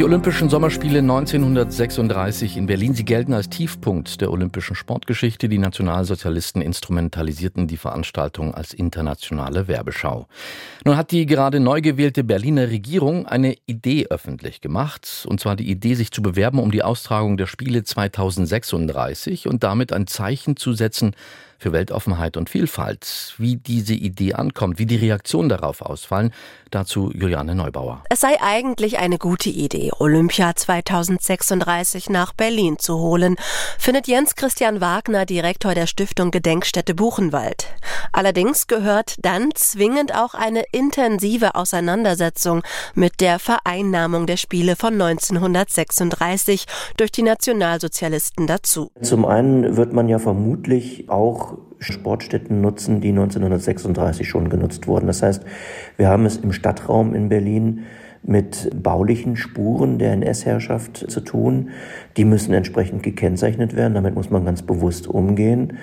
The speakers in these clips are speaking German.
Die Olympischen Sommerspiele 1936 in Berlin, sie gelten als Tiefpunkt der olympischen Sportgeschichte. Die Nationalsozialisten instrumentalisierten die Veranstaltung als internationale Werbeschau. Nun hat die gerade neu gewählte Berliner Regierung eine Idee öffentlich gemacht, und zwar die Idee, sich zu bewerben um die Austragung der Spiele 2036 und damit ein Zeichen zu setzen für Weltoffenheit und Vielfalt. Wie diese Idee ankommt, wie die Reaktionen darauf ausfallen, dazu Juliane Neubauer. Es sei eigentlich eine gute Idee, Olympia 2036 nach Berlin zu holen, findet Jens Christian Wagner, Direktor der Stiftung Gedenkstätte Buchenwald. Allerdings gehört dann zwingend auch eine intensive Auseinandersetzung mit der Vereinnahmung der Spiele von 1936 durch die Nationalsozialisten dazu. Zum einen wird man ja vermutlich auch Sportstätten nutzen, die 1936 schon genutzt wurden. Das heißt, wir haben es im Stadtraum in Berlin mit baulichen Spuren der NS-Herrschaft zu tun. Die müssen entsprechend gekennzeichnet werden. Damit muss man ganz bewusst umgehen.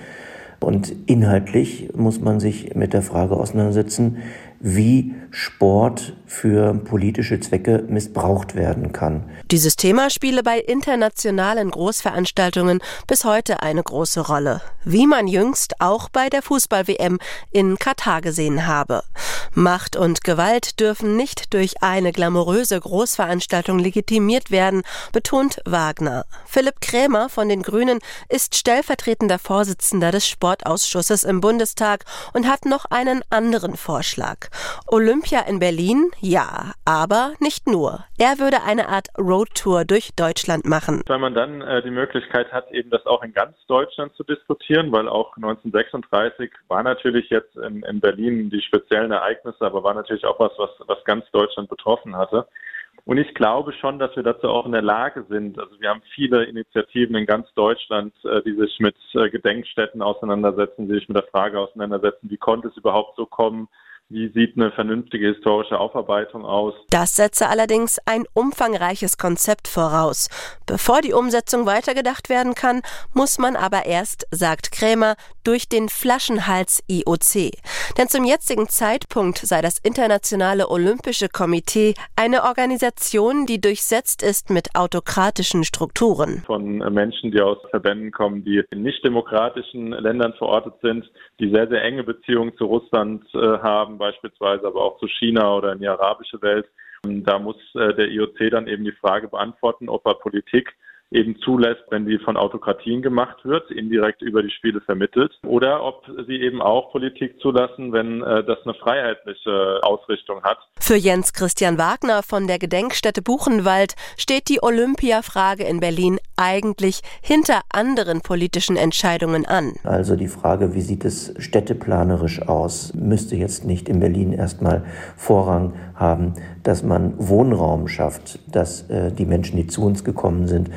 Und inhaltlich muss man sich mit der Frage auseinandersetzen, wie Sport für politische Zwecke missbraucht werden kann. Dieses Thema spiele bei internationalen Großveranstaltungen bis heute eine große Rolle, wie man jüngst auch bei der Fußball-WM in Katar gesehen habe. Macht und Gewalt dürfen nicht durch eine glamouröse Großveranstaltung legitimiert werden, betont Wagner. Philipp Krämer von den Grünen ist stellvertretender Vorsitzender des Sportausschusses im Bundestag und hat noch einen anderen Vorschlag. Olympia in Berlin, ja, aber nicht nur. Er würde eine Art Roadtour durch Deutschland machen. Weil man dann äh, die Möglichkeit hat, eben das auch in ganz Deutschland zu diskutieren, weil auch 1936 war natürlich jetzt in, in Berlin die speziellen Ereignisse, aber war natürlich auch was, was, was ganz Deutschland betroffen hatte. Und ich glaube schon, dass wir dazu auch in der Lage sind. Also wir haben viele Initiativen in ganz Deutschland, äh, die sich mit äh, Gedenkstätten auseinandersetzen, die sich mit der Frage auseinandersetzen, wie konnte es überhaupt so kommen, wie sieht eine vernünftige historische Aufarbeitung aus? Das setze allerdings ein umfangreiches Konzept voraus. Bevor die Umsetzung weitergedacht werden kann, muss man aber erst, sagt Krämer, durch den Flaschenhals IOC. Denn zum jetzigen Zeitpunkt sei das Internationale Olympische Komitee eine Organisation, die durchsetzt ist mit autokratischen Strukturen. Von Menschen, die aus Verbänden kommen, die in nicht demokratischen Ländern verortet sind, die sehr, sehr enge Beziehungen zu Russland äh, beispielsweise, aber auch zu China oder in die arabische Welt. Da muss äh, der IOC dann eben die Frage beantworten, ob er Politik eben zulässt, wenn die von Autokratien gemacht wird, indirekt über die Spiele vermittelt, oder ob sie eben auch Politik zulassen, wenn äh, das eine freiheitliche Ausrichtung hat. Für Jens Christian Wagner von der Gedenkstätte Buchenwald steht die Olympiafrage in Berlin eigentlich hinter anderen politischen Entscheidungen an. Also die Frage, wie sieht es städteplanerisch aus, müsste jetzt nicht in Berlin erstmal Vorrang haben, dass man Wohnraum schafft, dass äh, die Menschen, die zu uns gekommen sind,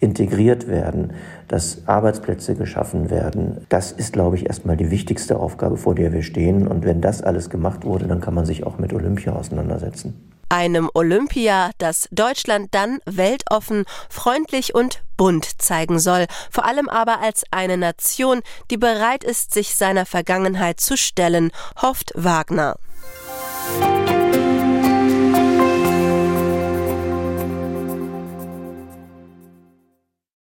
integriert werden, dass Arbeitsplätze geschaffen werden. Das ist, glaube ich, erstmal die wichtigste Aufgabe, vor der wir stehen. Und wenn das alles gemacht wurde, dann kann man sich auch mit Olympia auseinandersetzen. Einem Olympia, das Deutschland dann weltoffen, freundlich und bunt zeigen soll, vor allem aber als eine Nation, die bereit ist, sich seiner Vergangenheit zu stellen, hofft Wagner.